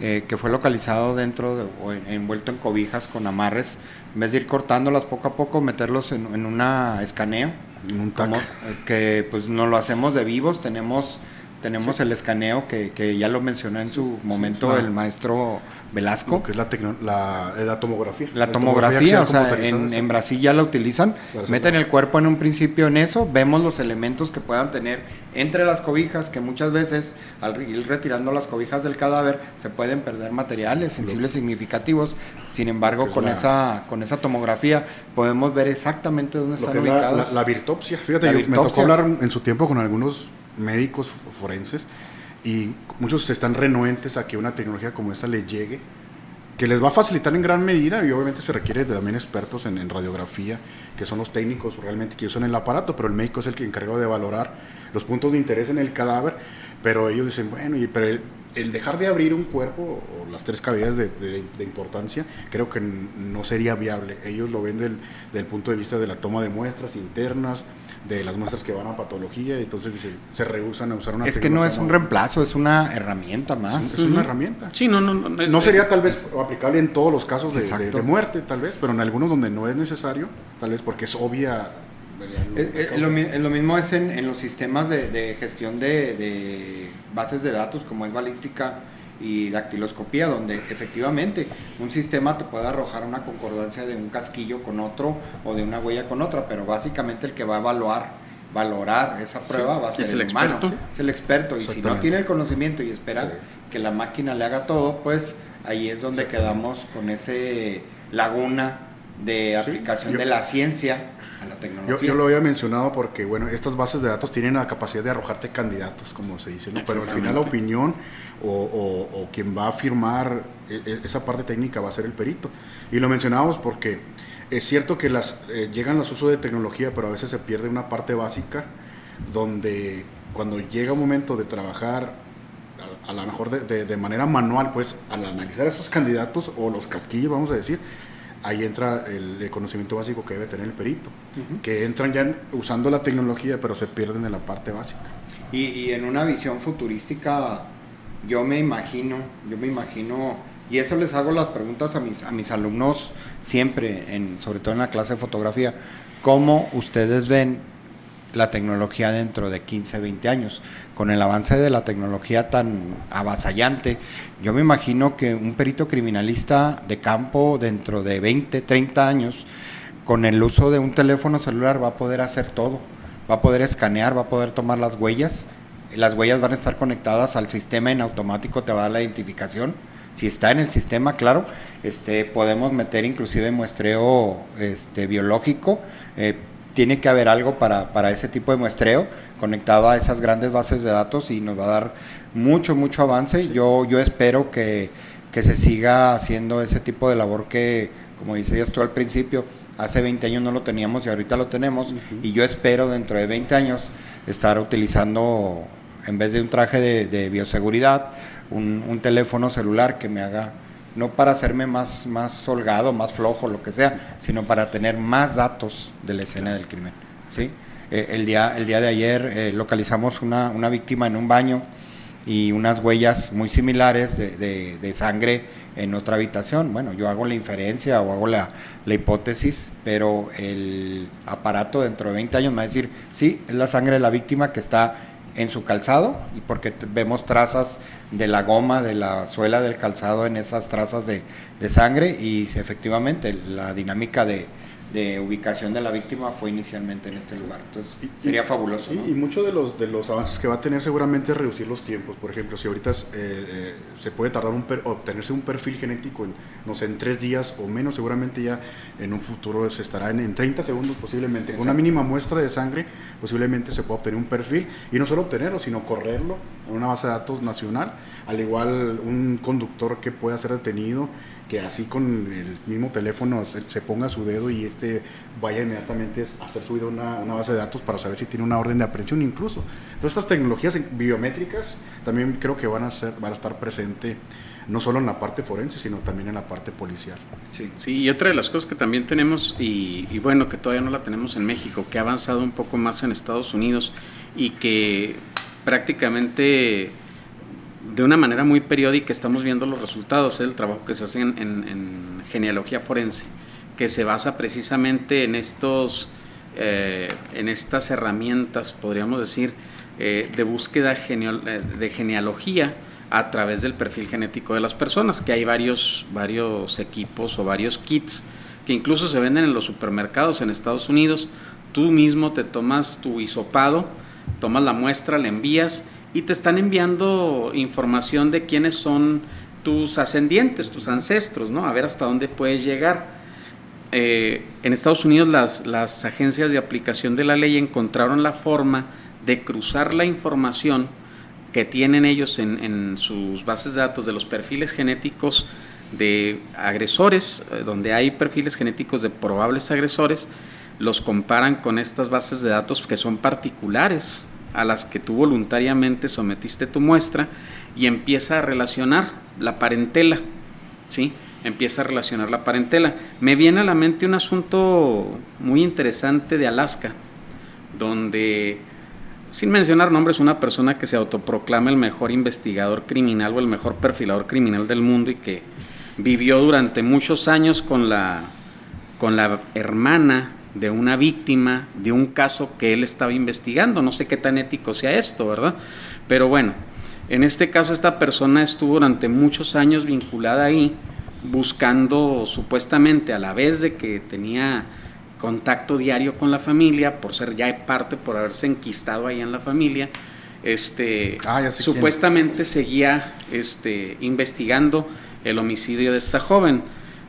eh, que fue localizado dentro de, o envuelto en cobijas con amarres, en vez de ir cortándolas poco a poco, meterlos en, en una escaneo, En un tac. como, eh, que pues no lo hacemos de vivos, tenemos tenemos el escaneo que, que ya lo mencionó en su momento el maestro Velasco. Que es la, la, la tomografía. La tomografía, o sea, en, en Brasil ya la utilizan, meten el cuerpo en un principio en eso, vemos los elementos que puedan tener entre las cobijas, que muchas veces al ir retirando las cobijas del cadáver se pueden perder materiales sensibles significativos, sin embargo con esa con esa tomografía podemos ver exactamente dónde están ubicados. la, virtopsia. Fíjate, yo- me tocó hablar en su tiempo con algunos médicos forenses y muchos están renuentes a que una tecnología como esa les llegue, que les va a facilitar en gran medida y obviamente se requiere de también expertos en, radiografía, que son los técnicos realmente que usan el aparato, pero el médico es el que encarga de valorar los puntos de interés en el cadáver, pero ellos dicen, bueno, y, pero el, el dejar de abrir un cuerpo o las tres cavidades de, de- de importancia, creo que n- no sería viable. Ellos lo ven del, del punto de vista de la toma de muestras internas, de las muestras que van a patología, y entonces dicen, se rehusan a usar una es que no es un reemplazo, es una herramienta es, más. es una herramienta. Sí, no, no, no. es- No sería tal vez aplicable en todos los casos de, de- Exacto. de muerte, tal vez, pero en algunos donde no es necesario, tal vez porque es obvia. Eh, eh, lo, mi- lo mismo es en, en los sistemas de, de gestión de, de bases de datos como es balística y dactiloscopía, donde efectivamente un sistema te puede arrojar una concordancia de un casquillo con otro o de una huella con otra, pero básicamente el que va a evaluar, valorar esa prueba va a ser es el, el humano, experto. es el experto, y si no tiene el conocimiento y espera Sí. que la máquina le haga todo, pues ahí es donde quedamos con ese laguna de Sí, aplicación yo- de la ciencia a la Yo, tecnología. yo lo había mencionado porque, bueno, estas bases de datos tienen la capacidad de arrojarte candidatos, como se dice, ¿no? Pero al final la opinión o, o- o quien va a firmar e- e- esa parte técnica va a ser el perito. Y lo mencionábamos porque es cierto que las, eh, llegan los usos de tecnología, pero a veces se pierde una parte básica donde cuando llega un momento de trabajar a, a lo mejor de, de- de manera manual, pues al analizar esos candidatos o los casquillos, vamos a decir, ahí entra el, el conocimiento básico que debe tener el perito, que entran ya en- usando la tecnología, pero se pierden en la parte básica. Y, y en una visión futurística, yo me imagino, yo me imagino, y eso les hago las preguntas a mis, a mis alumnos siempre, en, sobre todo en la clase de fotografía, ¿cómo ustedes ven la tecnología dentro de 15, 20 años? Con el avance de la tecnología tan avasallante, yo me imagino que un perito criminalista de campo dentro de 20, 30 años, con el uso de un teléfono celular va a poder hacer todo. Va a poder escanear, va a poder tomar las huellas. Las huellas van a estar conectadas al sistema en automático, te va a dar la identificación. Si está en el sistema, claro, este, podemos meter inclusive muestreo este, biológico. Eh, tiene que haber algo para, para ese tipo de muestreo conectado a esas grandes bases de datos y nos va a dar mucho, mucho avance. Yo, yo espero que, que se siga haciendo ese tipo de labor que, como decías tú al principio, hace 20 años no lo teníamos y ahorita lo tenemos. Y yo espero dentro de 20 años estar utilizando, en vez de un traje de, de bioseguridad, un, un teléfono celular que me haga, no para hacerme más, más holgado, más flojo, lo que sea, sino para tener más datos de la escena del crimen. ¿sí? Eh, el, día, el día de ayer eh, localizamos una, una víctima en un baño y unas huellas muy similares de, de- sangre en otra habitación. Bueno, yo hago la inferencia o hago la, la hipótesis, pero el aparato dentro de 20 años me va a decir, sí, es la sangre de la víctima que está en su calzado y porque vemos trazas de la goma, de la suela del calzado en esas trazas de, de sangre y efectivamente la dinámica de, de ubicación de la víctima fue inicialmente en este lugar. Entonces Y- sería fabuloso. Sí, ¿no? y muchos de los, de los avances que va a tener seguramente es reducir los tiempos. Por ejemplo, si ahorita eh, eh, se puede tardar un per- obtenerse un perfil genético en, no sé, en tres días o menos, seguramente ya en un futuro se estará en, en 30 segundos posiblemente. Con una mínima muestra de sangre posiblemente se pueda obtener un perfil y no solo obtenerlo, sino correrlo en una base de datos nacional. Al igual un conductor que pueda ser detenido, que así con el mismo teléfono se, ponga su dedo y este vaya inmediatamente a hacer subido una, una base de datos para saber si tiene una orden de aprehensión incluso. Entonces estas tecnologías biométricas también creo que van a, ser, van a estar presentes no solo en la parte forense, sino también en la parte policial. Sí. Sí, y otra de las cosas que también tenemos, y, y bueno, que todavía no la tenemos en México, que ha avanzado un poco más en Estados Unidos y que prácticamente de una manera muy periódica estamos viendo los resultados del trabajo que se hace en, genealogía forense, que se basa precisamente en estos, eh, en estas herramientas, podríamos decir, eh, de búsqueda de genealogía a través del perfil genético de las personas, que hay varios, varios equipos o varios kits que incluso se venden en los supermercados en Estados Unidos. Tú mismo te tomas tu hisopado, tomas la muestra, la envías y te están enviando información de quiénes son tus ascendientes, tus ancestros, ¿no? A ver hasta dónde puedes llegar. Eh, en Estados Unidos las, las agencias de aplicación de la ley encontraron la forma de cruzar la información que tienen ellos en, sus bases de datos de los perfiles genéticos de agresores, eh, donde hay perfiles genéticos de probables agresores, los comparan con estas bases de datos que son particulares a las que tú voluntariamente sometiste tu muestra y empieza a relacionar la parentela, ¿sí? Empieza a relacionar la parentela. Me viene a la mente un asunto muy interesante de Alaska, donde, sin mencionar nombres, una persona que se autoproclama el mejor investigador criminal o el mejor perfilador criminal del mundo y que vivió durante muchos años con la, con la hermana de una víctima de un caso que él estaba investigando. No sé qué tan ético sea esto, ¿verdad? Pero bueno, en este caso esta persona estuvo durante muchos años vinculada ahí, buscando supuestamente a la vez de que tenía contacto diario con la familia, por ser ya parte, por haberse enquistado ahí en la familia, este, ah, supuestamente seguía este, investigando el homicidio de esta joven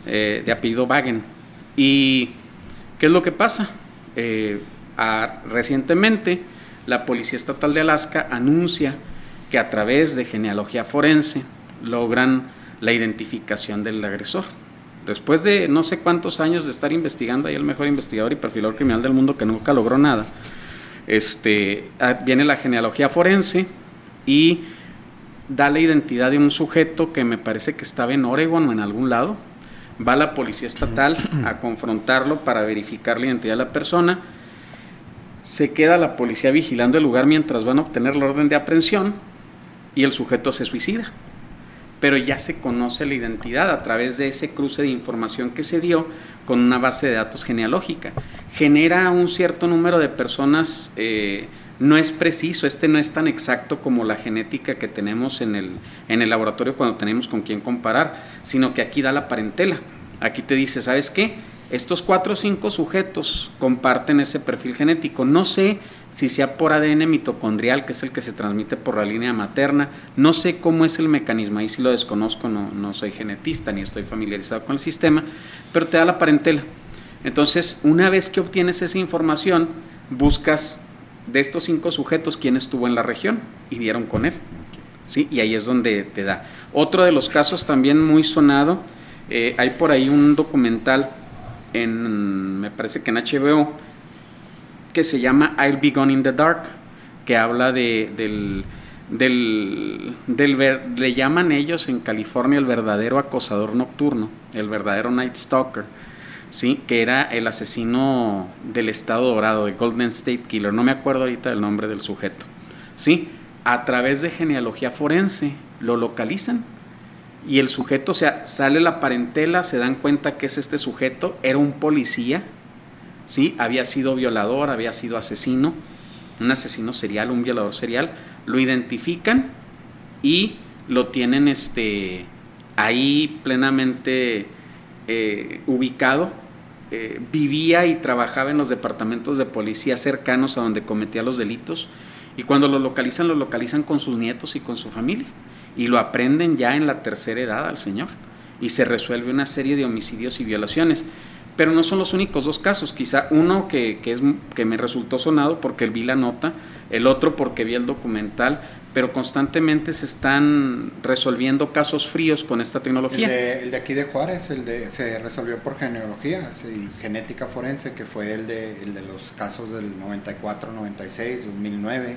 eh, de apellido Wagen. Y ¿Qué es lo que pasa? Eh, recientemente, la Policía Estatal de Alaska anuncia que a través de genealogía forense logran la identificación del agresor. Después de no sé cuántos años de estar investigando, ahí el mejor investigador y perfilador criminal del mundo que nunca logró nada, este, ah, viene la genealogía forense y da la identidad de un sujeto que me parece que estaba en Oregon o en algún lado, va la policía estatal a confrontarlo para verificar la identidad de la persona, se queda la policía vigilando el lugar mientras van a obtener la orden de aprehensión y el sujeto se suicida. Pero ya se conoce la identidad a través de ese cruce de información que se dio con una base de datos genealógica. Genera un cierto número de personas, eh, no es preciso, este no es tan exacto como la genética que tenemos en el, en el laboratorio cuando tenemos con quién comparar, sino que aquí da la parentela. Aquí te dice, ¿sabes qué? Estos cuatro o cinco sujetos comparten ese perfil genético. No sé si sea por ADN mitocondrial, que es el que se transmite por la línea materna. No sé cómo es el mecanismo, ahí sí lo desconozco, no, no soy genetista ni estoy familiarizado con el sistema, pero te da la parentela. Entonces, una vez que obtienes esa información, buscas de estos cinco sujetos quién estuvo en la región y dieron con él. ¿sí? Y ahí es donde te da. Otro de los casos también muy sonado, eh, hay por ahí un documental en, me parece que en HBO, que se llama I'll Be Gone in the Dark, que habla de, del, del, del, le llaman ellos en California el verdadero acosador nocturno, el verdadero Night Stalker, ¿sí? que era el asesino del Estado Dorado, de Golden State Killer, no me acuerdo ahorita del nombre del sujeto. ¿sí? A través de genealogía forense lo localizan y el sujeto, o sea, sale la parentela, se dan cuenta que es este sujeto, era un policía, ¿sí? Había sido violador, había sido asesino, un asesino serial, un violador serial, lo identifican y lo tienen este, ahí plenamente eh, ubicado. Eh, vivía y trabajaba en los departamentos de policía cercanos a donde cometía los delitos y cuando lo localizan, lo localizan con sus nietos y con su familia y lo aprenden ya en la tercera edad al Señor y se resuelve una serie de homicidios y violaciones. Pero no son los únicos dos casos, quizá uno que, es, que me resultó sonado porque vi la nota, el otro porque vi el documental, pero constantemente se están resolviendo casos fríos con esta tecnología. El de, aquí de Juárez, el de, se resolvió por genealogía y genética forense, que fue el de, el de los casos del 94, 96, 2009.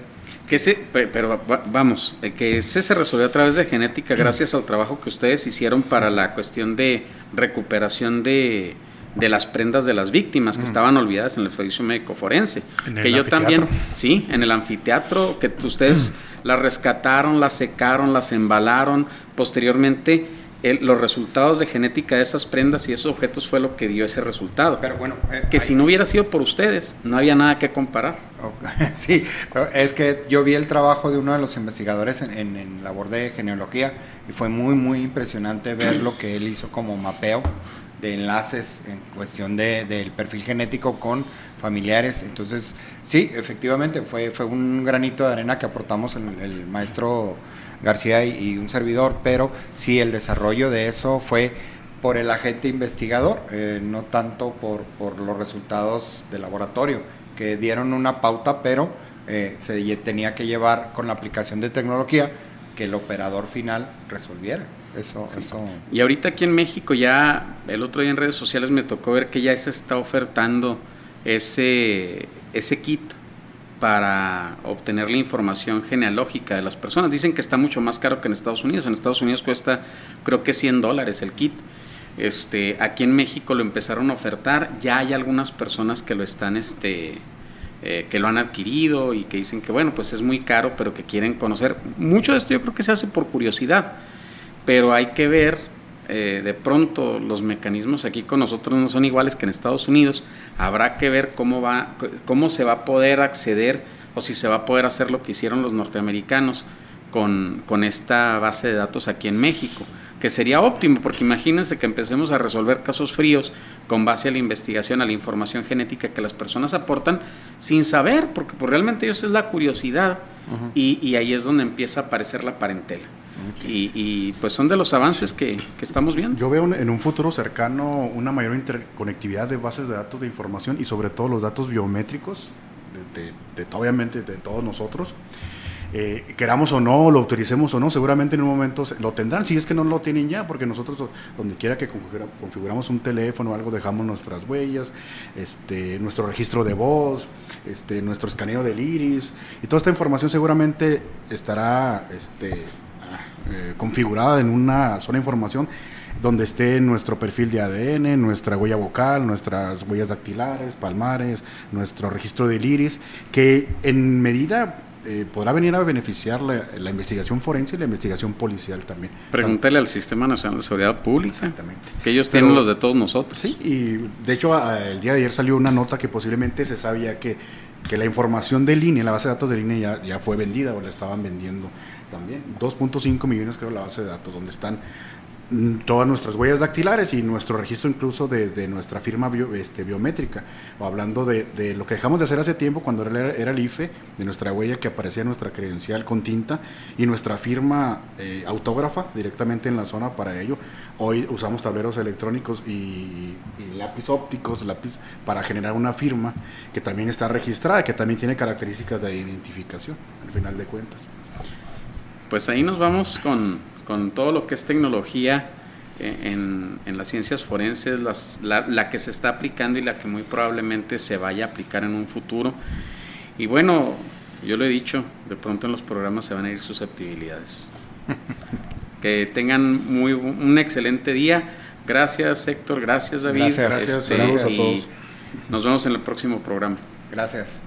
Que se, pero vamos, eh, que ese se resolvió a través de genética gracias al trabajo que ustedes hicieron para la cuestión de recuperación de, de las prendas de las víctimas que estaban olvidadas en el servicio médico forense. que yo también, sí, en el anfiteatro, que ustedes las rescataron, las secaron, las embalaron, posteriormente los resultados de genética de esas prendas y esos objetos fue lo que dio ese resultado. Pero bueno, eh, que si no hubiera sido por ustedes, no había nada que comparar. Sí, es que yo vi el trabajo de uno de los investigadores en, en, labor de genealogía y fue muy, muy impresionante ver lo que él hizo como mapeo de enlaces en cuestión de, del perfil genético con familiares. Entonces, sí, efectivamente, fue, fue un granito de arena que aportamos el maestro García y, un servidor, pero sí el desarrollo de eso fue por el agente investigador, eh, no tanto por, por, los resultados de laboratorio, que dieron una pauta, pero eh, se tenía que llevar con la aplicación de tecnología que el operador final resolviera. Eso, eso. Y ahorita aquí en México ya, el otro día en redes sociales me tocó ver que ya se está ofertando ese, ese kit para obtener la información genealógica de las personas. Dicen que está mucho más caro que en Estados Unidos. En Estados Unidos cuesta creo que 100 dólares el kit. Este, aquí en México lo empezaron a ofertar. Ya hay algunas personas que lo están, este, eh, que lo han adquirido y que dicen que bueno, pues es muy caro, pero que quieren conocer. Mucho de esto yo creo que se hace por curiosidad, pero hay que ver eh, de pronto los mecanismos aquí con nosotros no son iguales que en Estados Unidos, habrá que ver cómo, va, cómo se va a poder acceder o si se va a poder hacer lo que hicieron los norteamericanos con, con esta base de datos aquí en México, que sería óptimo, porque imagínense que empecemos a resolver casos fríos con base a la investigación, a la información genética que las personas aportan sin saber, porque pues, realmente eso es la curiosidad. Y, y ahí es donde empieza a aparecer la parentela. Y, pues son de los avances que, estamos viendo. Yo veo en un futuro cercano una mayor interconectividad de bases de datos de información y sobre todo los datos biométricos, de, obviamente de todos nosotros. Eh, queramos o no, lo autoricemos o no, seguramente en un momento lo tendrán, si es que no lo tienen ya, porque nosotros donde quiera que configuramos un teléfono o algo, dejamos nuestras huellas, este, nuestro registro de voz, este, nuestro escaneo del iris, y toda esta información seguramente estará este, eh, configurada en una sola información donde esté nuestro perfil de ADN, nuestra huella vocal, nuestras huellas dactilares, palmares, nuestro registro del iris, que en medida eh, podrá venir a beneficiar la, investigación forense y la investigación policial también. Pregúntale al Sistema Nacional de Seguridad Pública. Exactamente. Que ellos tienen los de todos nosotros. Sí, y de hecho el día de ayer salió una nota que posiblemente se sabía que, que la información de línea, la base de datos de línea ya, ya fue vendida o la estaban vendiendo también. 2.5 millones creo la base de datos, donde están mm, todas nuestras huellas dactilares y nuestro registro incluso de, nuestra firma este, biométrica. O hablando de, lo que dejamos de hacer hace tiempo cuando era, era, el IFE, de nuestra huella que aparecía en nuestra credencial con tinta y nuestra firma eh, autógrafa directamente en la zona para ello. Hoy usamos tableros electrónicos y, y lápiz ópticos, lápiz para generar una firma que también está registrada, que también tiene características de identificación, al final de cuentas pues ahí nos vamos con, todo lo que es tecnología eh, en, las ciencias forenses, la, que se está aplicando y la que muy probablemente se vaya a aplicar en un futuro. Y bueno, yo lo he dicho, de pronto en los programas se van a ir susceptibilidades. que tengan muy, un excelente día. Gracias Héctor, gracias David. Gracias, gracias, este, a todos. Nos vemos en el próximo programa. Gracias.